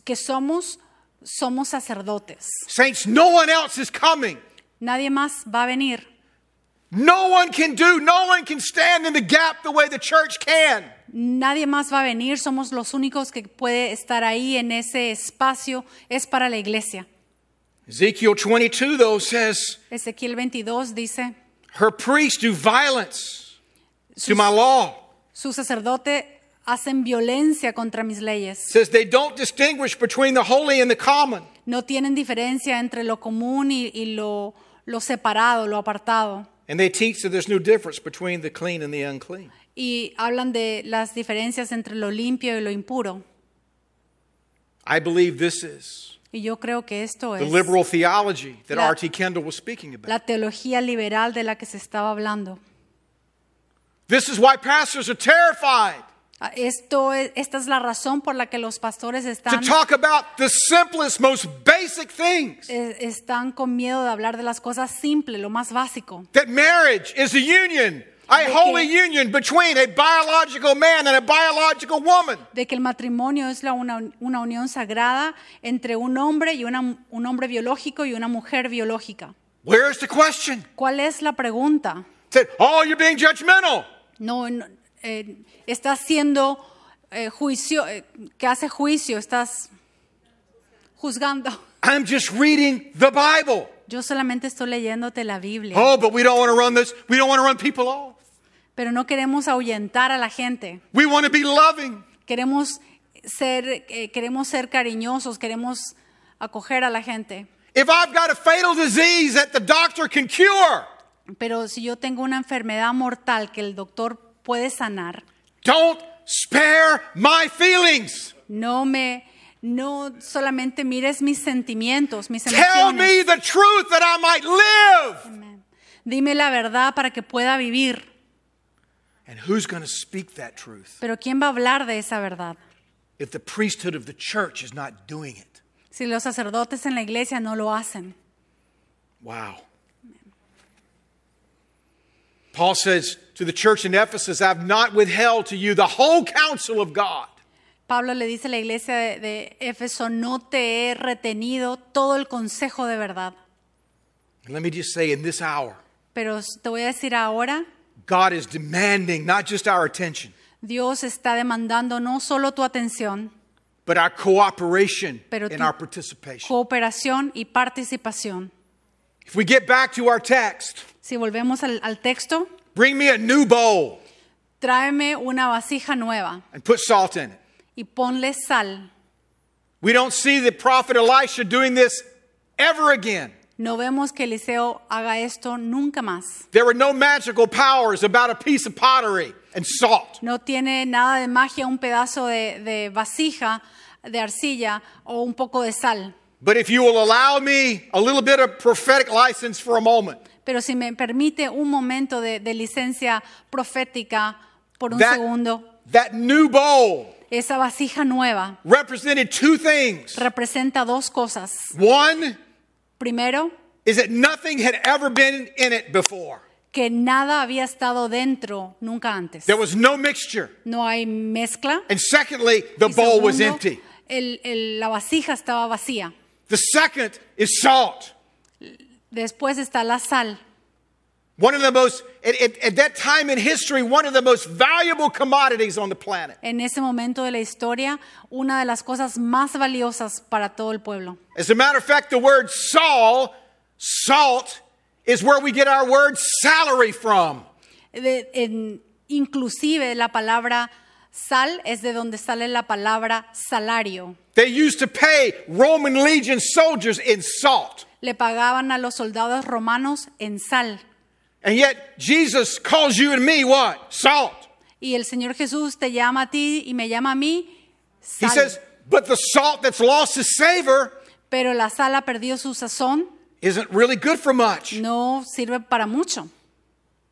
que somos, somos sacerdotes. Saints, no one else is coming. Nadie más va a venir. No one can do, no one can stand in the gap the way the church can. Nadie más va a venir, somos los únicos que puede estar ahí en ese espacio, es para la iglesia. Ezekiel 22, though, says, Ezequiel 22 dice, Her priests do violence to my law. su sacerdote hacen violencia contra mis leyes, Says they don't distinguish between the holy and the common. no tienen diferencia entre lo común y, y lo, lo separado, lo apartado, And they teach that there's no difference between the clean and the unclean. y hablan de las diferencias entre lo limpio y lo impuro. I believe this is Y yo creo que esto the es liberal theology that La- R.T. Kendall was speaking about. la teología liberal de la que se estaba hablando. This is why pastors are terrified Esto es- esta es la razón por la que los pastores to están talk about the simplest, most basic things. eh, están con miedo de hablar de las cosas simples, lo más básico. That marriage is a union, a De que- holy union between a biological man and a biological woman. De que el matrimonio es la una, una unión sagrada entre un hombre y una, un hombre biológico y una mujer biológica. Where's the question? ¿Cuál es la pregunta? Said, oh, you're being judgmental. No, no, eh, estás haciendo eh, juicio, eh, que hace juicio, estás juzgando. I'm just reading the Bible. Yo solamente estoy leyéndote la Biblia, Oh, but we don't want to run this. We don't want to run people off. pero no queremos ahuyentar a la gente. We want to be loving. Queremos ser, queremos ser cariñosos, queremos acoger a la gente. If I've got a fatal disease that the doctor can cure, Pero si yo tengo una enfermedad mortal que el doctor puede sanar, don't spare my feelings. no me, No solamente mires mis sentimientos, mis Tell me the truth that I might live. Dime la verdad para que pueda vivir. And who's going to speak that truth Pero ¿quién va a hablar de esa verdad? if the priesthood of the church is not doing it? Si los sacerdotes en la iglesia no lo hacen. Wow. Paul says to the church in Ephesus, I've not withheld to you the whole counsel of God. Pablo le dice a la iglesia de, de Éfeso, no te he retenido todo el consejo de verdad. And let me just say, in this hour, Pero te voy a decir ahora, God is demanding not just our attention, Dios está demandando no solo tu atención, but our cooperation Pero and our participation. cooperación y participación. If we get back to our text, Si volvemos al, al texto, bring me a new bowl tráeme una vasija nueva and put salt in it. y ponle sal. We don't see the prophet Elisha doing this ever again. No vemos que Eliseo haga esto nunca más. There were no magical powers about a piece of pottery and salt. No tiene nada de magia un pedazo de, de vasija, de arcilla o un poco de sal. But if you will allow me a little bit of prophetic license for a moment, Pero si me permite un momento de, de licencia profética por un that, segundo, that new bowl esa vasija nueva represented two things. representa dos cosas. One Primero, is that nothing had ever been in it before. que nada había estado dentro nunca antes. There was no mixture. No hay mezcla. And secondly, the Y bowl was empty. el- el- la vasija estaba vacía. The second is salt. Después está la sal. One of the most, at, at- at that time in history, one of the most valuable commodities on the planet. En ese momento de la historia, una de las cosas más valiosas para todo el pueblo. As a matter of fact, the word Saul, salt, is where we get our word salary from. De- en- inclusive la palabra sal es de donde sale la palabra salario. They used to pay Roman legion soldiers in salt. Le pagaban a los soldados romanos en sal. And yet, Jesus calls you and me what? Salt. Y el Señor Jesús te llama a ti y me llama a mí He sal. says, but the salt that's lost its savor Pero la sal ha perdido su sazón, isn't really good for much. no sirve para mucho.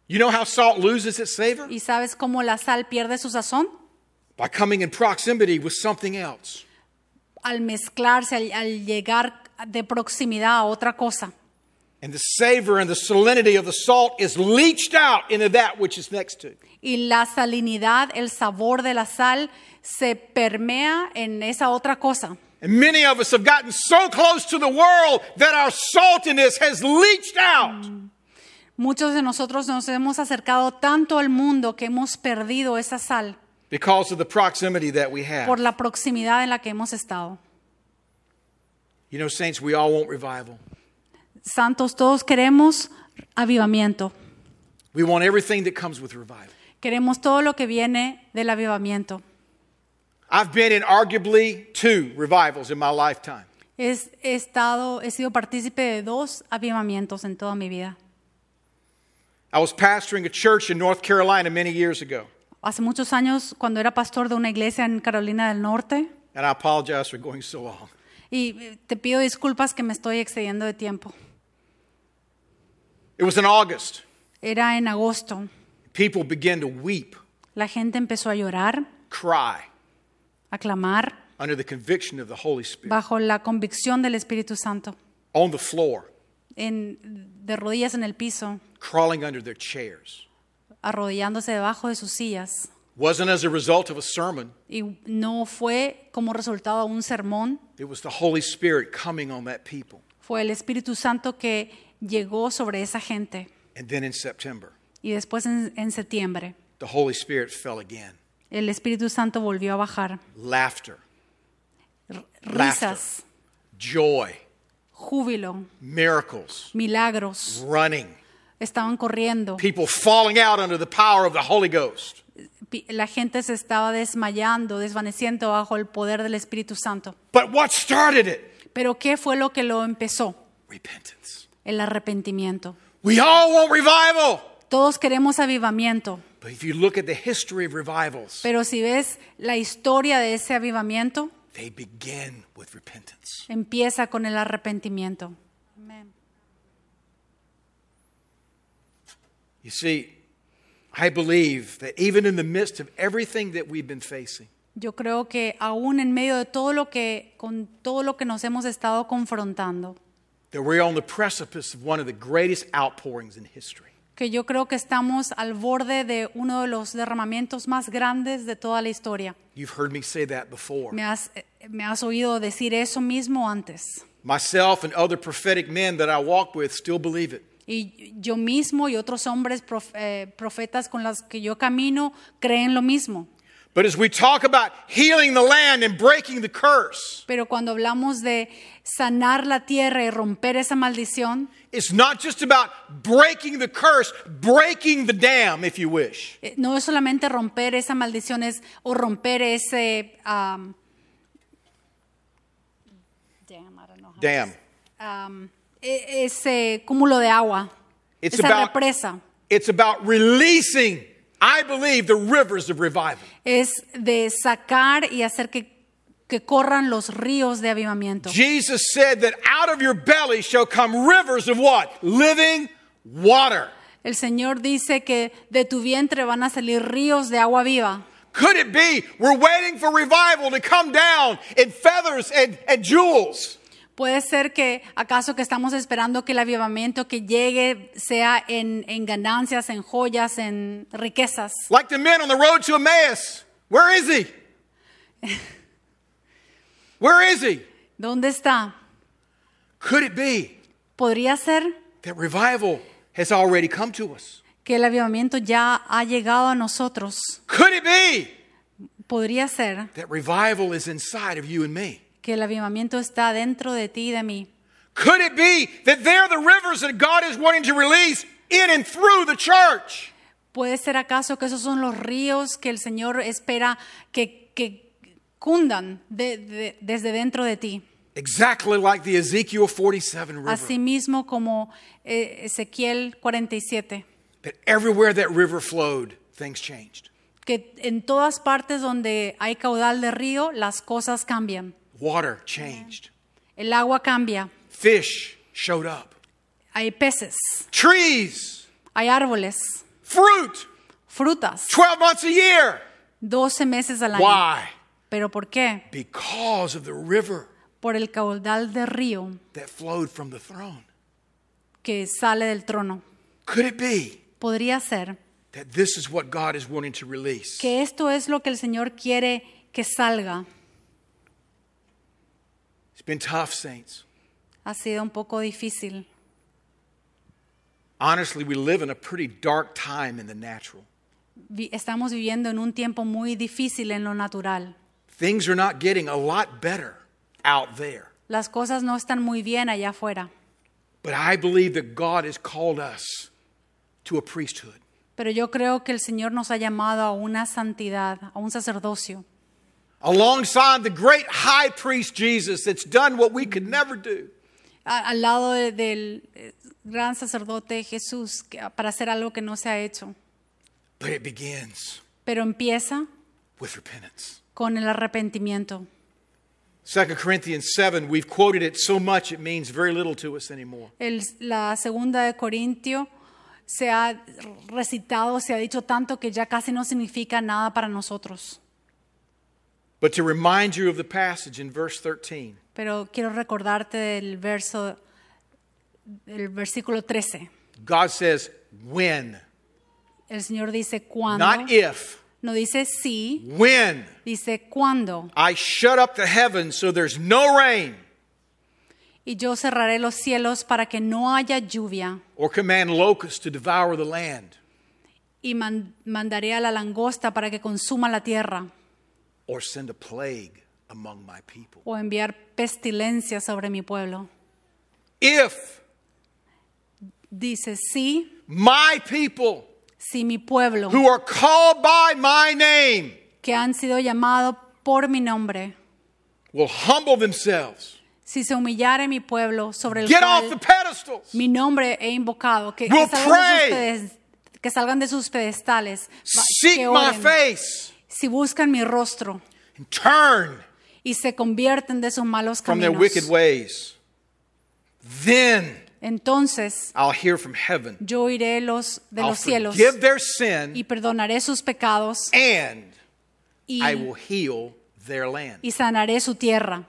You know how salt loses its savor? ¿Y sabes cómo la sal pierde su sazón? By coming in proximity with something else. Al mezclarse, al, al llegar de proximidad a otra cosa. And the savor and the salinity of the salt is leached out into that which is next to it. Y la salinidad, el sabor de la sal se permea en esa otra cosa. And many of us have gotten so close to the world that our saltiness has leached out. Muchos de nosotros nos hemos acercado tanto al mundo que hemos perdido esa sal because of the proximity that we have. por la proximidad en la que hemos estado. You know, saints, we all want revival. Santos, todos queremos avivamiento. We want everything that comes with revival. Queremos todo lo que viene del avivamiento. I've been in arguably two revivals in my lifetime. Es- he, estado, he sido partícipe de dos avivamientos en toda mi vida. I was pastoring a church in North Carolina many years ago, Hace muchos años, cuando era pastor de una iglesia en Carolina del Norte, and I apologize for going so long. y eh, te pido disculpas que me estoy excediendo de tiempo. It was in August. Era en agosto. People began to weep, La gente empezó a llorar, cry a clamar, under the conviction of the Holy Spirit bajo la convicción del Espíritu Santo, on the floor, en, de rodillas en el piso, crawling under their chairs. Arrodillándose debajo de sus sillas. Wasn't as a result of a sermon, Y no fue como resultado de un sermón, it was the Holy Spirit coming on that people. fue el Espíritu Santo que llegó sobre esa gente. And then in September, Y después en, en septiembre, the Holy Spirit fell again. el Espíritu Santo volvió a bajar. Laughter, R- Laughter. Risas, joy, júbilo, miracles, milagros, running, estaban corriendo. people falling out under the power of the Holy Ghost. La gente se estaba desmayando, desvaneciendo bajo el poder del Espíritu Santo. But what started it? Pero ¿qué fue lo que lo empezó? Repentance. El arrepentimiento. We all want revival. Todos queremos avivamiento, But if you look at the history of revivals, pero si ves la historia de ese avivamiento, they begin with repentance. empieza con el arrepentimiento. You see, I believe that even in the midst of everything that we've been facing, Yo creo que aún en medio de todo lo que con todo lo que nos hemos estado confrontando, that we're on the precipice of one of the greatest outpourings in history. que yo creo que estamos al borde de uno de los derramamientos más grandes de toda la historia. You've heard me say that before. Me has, eh, me has oído decir eso mismo antes. Myself and other prophetic men that I walk with still believe it. Y yo mismo y otros hombres prof- eh, profetas con los que yo camino creen lo mismo. But as we talk about healing the land and breaking the curse, Pero cuando hablamos de sanar la tierra y romper esa maldición, it's not just about breaking the curse, breaking the dam, if you wish. eh, no es solamente romper esa maldición es, o romper ese um, damn, I don't know how to Dam. um, e- ese cúmulo de agua, It's esa about- represa. It's about releasing, I believe, the rivers of revival. Es de sacar y hacer que, que corran los ríos de avivamiento. Jesus said that out of your belly shall come rivers of what? Living water. El Señor dice que de tu vientre van a salir ríos de agua viva. Could it be we're waiting for revival to come down in feathers and, and jewels? Puede ser que acaso que estamos esperando que el avivamiento que llegue sea en, en ganancias, en joyas, en riquezas. Like the men on the road to Emmaus. Where is he? Where is he? ¿Dónde está? Could it be Podría ser that revival has already come to us? que el avivamiento ya ha llegado a nosotros. Could it be Podría ser that revival is inside of you and me? Que el avivamiento está dentro de ti y de mí. Could it be that they're the rivers that God is wanting to release in and through the church? ¿Puede ser acaso que esos son los ríos que el Señor espera que, que cundan de- de- desde dentro de ti? Exactly like the Ezekiel 47 river. Asimismo como eh, Ezequiel 47, That everywhere that river flowed, things changed. que en todas partes donde hay caudal de río, las cosas cambian. Water changed. El agua cambia, Fish showed up. hay peces, Trees, hay árboles, fruit, frutas, 12 months a year. 12 meses al año. Why? ¿Pero por qué? Because of the river Por el caudal de río that flowed from the throne. que sale del trono. Could it be Podría ser that this is what God is wanting to release? que esto es lo que el Señor quiere que salga. It's been tough, saints. Ha sido un poco difícil. Honestly, we live in a pretty dark time in the natural. Estamos viviendo en un tiempo muy difícil en lo natural. Things are not getting a lot better out there. Las cosas no están muy bien allá afuera. But I believe that God has called us to a priesthood. Pero yo creo que el Señor nos ha llamado a una santidad, a un sacerdocio, Alongside the great high priest Jesus that's done what we could never do. al lado del eh, gran sacerdote Jesús, para hacer algo que no se ha hecho. But it begins Pero empieza with repentance. con el arrepentimiento. 2 Corinthians 7, we've quoted it so much it means very little to us anymore. El- la segunda de Corintio se ha recitado, se ha dicho tanto que ya casi no significa nada para nosotros. But to remind you of the passage in verse 13, Pero quiero recordarte del verso, del versículo 13. God says, when, El Señor dice cuándo, not if, no dice sí, when? Dice cuándo. I shut up the heavens so there's no rain. Y yo cerraré los cielos para que no haya lluvia. Or command locusts to devour the land. Y man- mandaré a la langosta para que consuma la tierra or send a plague among my people. o enviar pestilencia sobre mi pueblo. If Dice sí, my people si mi pueblo who are called by my name que han sido llamados por mi nombre, will humble themselves, si se humillare mi pueblo sobre el get off the cual pedestals, mi nombre he invocado, que, que Will salgan, de sus pray. pedes- que salgan de sus pedestales, va- seek que my oren, face, si buscan mi rostro and turn y se convierten de sus malos from their wicked caminos, ways, then entonces I'll hear from heaven. yo iré los de I'll los cielos forgive their sin y perdonaré sus pecados and y, I will heal their land. y sanaré su tierra.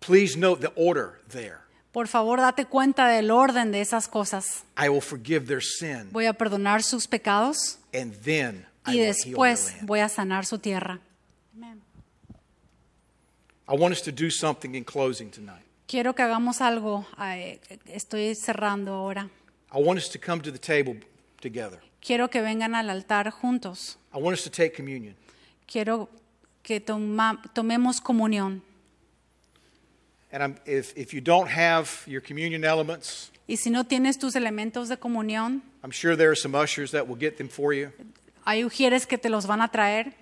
Please note the order there. Por favor, date cuenta del orden de esas cosas. I will forgive their sin Voy a perdonar sus pecados and then y después voy a sanar su tierra. I want us to do something in closing tonight. Quiero que hagamos algo. Estoy cerrando ahora. I want us to come to the table together. Quiero que vengan al altar juntos. I want us to take communion. Quiero que toma- tomemos comunión. And I'm, if, if you don't have your communion elements, Y si no tienes tus elementos de comunión, I'm sure there are some ushers that will get them for you. Hay ujieres que te los van a traer.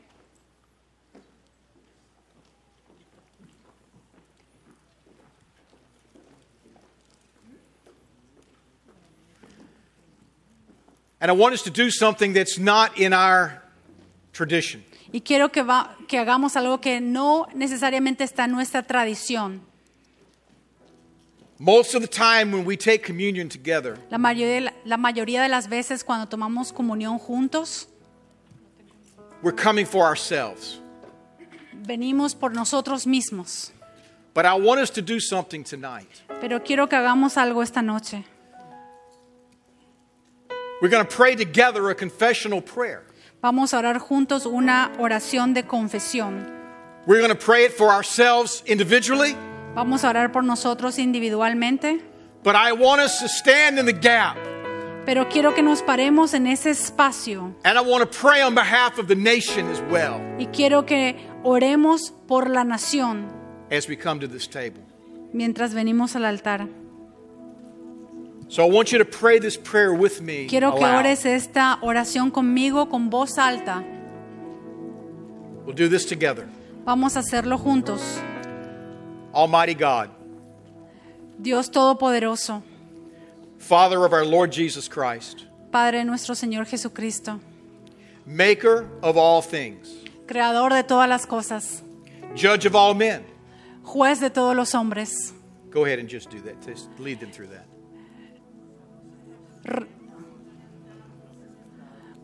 And I want us to do something that's not in our tradition. Y quiero que, va- que hagamos algo que no necesariamente está en nuestra tradición. Most of the time when we take communion together, La mayoría, la mayoría de las veces cuando tomamos comunión juntos, we're coming for ourselves. venimos por nosotros mismos. But I want us to do something tonight. Pero quiero que hagamos algo esta noche. We're going to pray together a confessional prayer. Vamos a orar juntos una oración de confesión. We're going to pray it for ourselves individually, Vamos a orar por nosotros individualmente, but I want us to stand in the gap. Pero quiero que nos paremos en ese espacio And I want to pray on behalf of the nation as well y quiero que oremos por la nación as we come to this table. mientras venimos al altar. So I want you to pray this prayer with me. Quiero que aloud. ores esta oración conmigo con voz alta. We'll do this together. Vamos a hacerlo juntos. Almighty God, Dios Todopoderoso, Father of our Lord Jesus Christ, Padre nuestro Señor Jesucristo, Maker of all things, Creador de todas las cosas, Judge of all men. Juez de todos los hombres, Go ahead and just do that. Just lead them through that.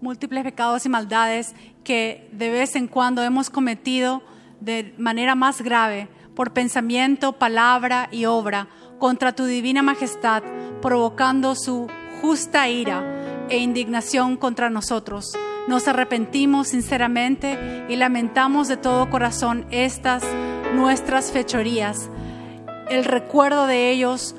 múltiples pecados y maldades que de vez en cuando hemos cometido de manera más grave por pensamiento, palabra y obra contra tu divina majestad, provocando su justa ira e indignación contra nosotros. Nos arrepentimos sinceramente y lamentamos de todo corazón estas nuestras fechorías. El recuerdo de ellos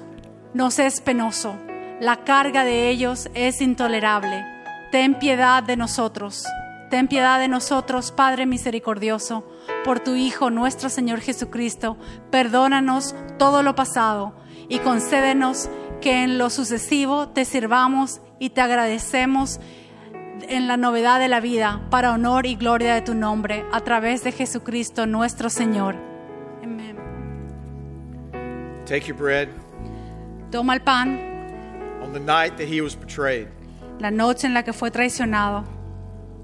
nos es penoso, la carga de ellos es intolerable. Ten piedad de nosotros, ten piedad de nosotros, Padre misericordioso, por tu Hijo nuestro Señor Jesucristo. Perdónanos todo lo pasado y concédenos que en lo sucesivo te sirvamos y te agradecemos en la novedad de la vida para honor y gloria de tu nombre a través de Jesucristo nuestro Señor. Amén. Take your bread. Toma el pan, On the night that he was betrayed, la noche en la que fue traicionado.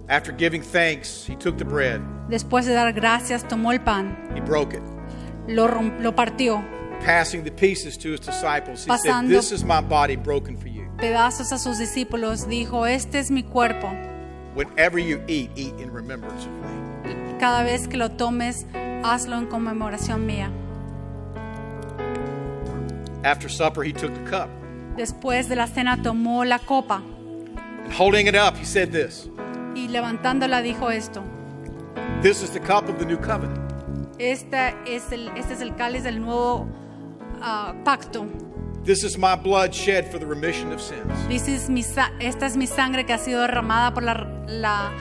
after giving thanks, he took the bread, Después de dar gracias, tomó el pan, he broke it. lo, lo partió, Passing the pieces to his disciples, he said, This is my body broken for you. pedazos a sus discípulos, dijo, este es mi cuerpo. Whenever you eat, eat in remembrance of me. Cada vez que lo tomes, hazlo en conmemoración mía. After supper, he took the cup. Después de la cena tomó la copa And holding it up, he said this y levantándola dijo esto. This is the cup of the new covenant. Este es el, este es el cáliz del nuevo ah, pacto. This is my blood shed for the remission of sins. This is mi esta es mi sangre que ha sido derramada por la, la-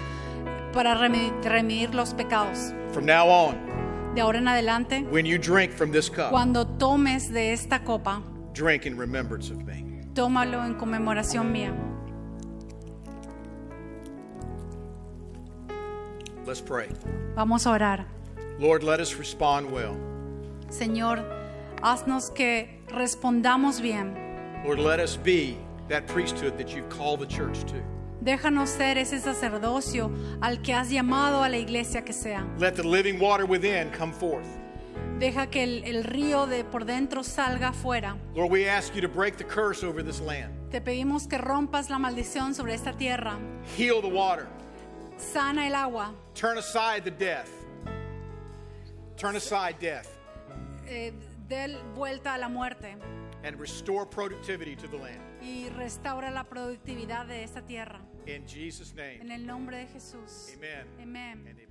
para remi- remir los pecados. From now on, De ahora en adelante, when you drink from this cup, cuando tomes de esta copa, drink in remembrance of me. tómalo en conmemoración mía. Let's pray. Vamos a orar. Lord, let us respond well. Señor, haznos que respondamos bien. Lord, let us be that priesthood that you've called the church to. Déjanos ser ese sacerdocio al que has llamado a la iglesia que sea. Let the living water within come forth. Deja que el, el río de por dentro salga afuera. Lord, we ask you to break the curse over this land. Te pedimos que rompas la maldición sobre esta tierra. Heal the water. Sana el agua. Turn aside the death. Turn aside death. eh, dé vuelta a la muerte And restore productivity to the land. y restaura la productividad de esta tierra. In Jesus' name. En el nombre de Jesús. Amen. Amen.